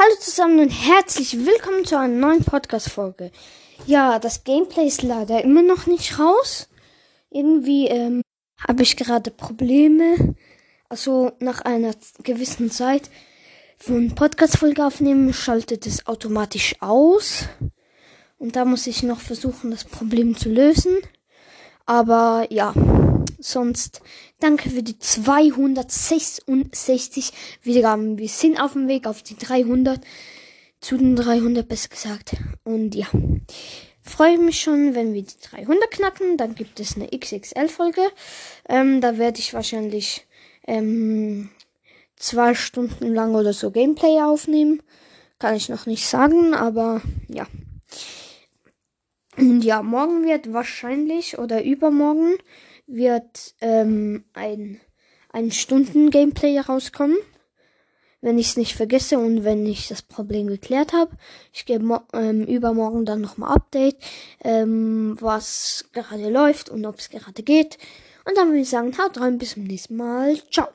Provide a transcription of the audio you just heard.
Hallo zusammen und herzlich willkommen zu einer neuen Podcast-Folge. Ja, das Gameplay ist leider immer noch nicht raus. Irgendwie ähm, habe ich gerade Probleme. Also nach einer gewissen Zeit von Podcast-Folge aufnehmen, schaltet es automatisch aus. Und da muss ich noch versuchen, das Problem zu lösen. Aber ja, sonst danke für die 266 Wiedergaben. Wir sind auf dem Weg auf die 300. Zu den 300 besser gesagt. Und ja, freue mich schon, wenn wir die 300 knacken. Dann gibt es eine XXL-Folge. Ähm, da werde ich wahrscheinlich ähm, zwei Stunden lang oder so Gameplay aufnehmen. Kann ich noch nicht sagen, aber ja. Und ja, morgen wird wahrscheinlich oder übermorgen wird ähm, ein, ein Stunden-Gameplay rauskommen. Wenn ich es nicht vergesse und wenn ich das Problem geklärt habe. Ich gebe ähm, übermorgen dann nochmal Update, ähm, was gerade läuft und ob es gerade geht. Und dann würde ich sagen, haut rein, bis zum nächsten Mal. Ciao.